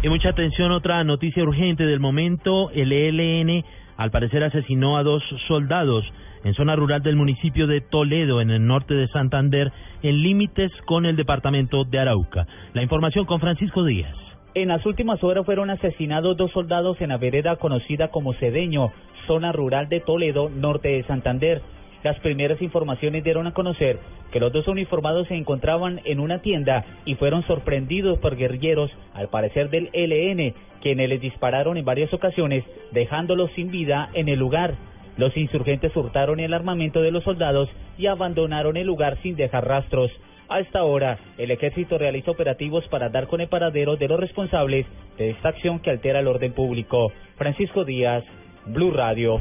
Y mucha atención, otra noticia urgente del momento. El ELN al parecer asesinó a dos soldados en zona rural del municipio de Toledo, en el norte de Santander, en límites con el departamento de Arauca. La información con Francisco Díaz. En las últimas horas fueron asesinados dos soldados en la vereda conocida como Cedeño, zona rural de Toledo, norte de Santander. Las primeras informaciones dieron a conocer que los dos uniformados se encontraban en una tienda y fueron sorprendidos por guerrilleros, al parecer del LN, quienes les dispararon en varias ocasiones, dejándolos sin vida en el lugar. Los insurgentes hurtaron el armamento de los soldados y abandonaron el lugar sin dejar rastros. A esta hora, el ejército realiza operativos para dar con el paradero de los responsables de esta acción que altera el orden público. Francisco Díaz, Blue Radio.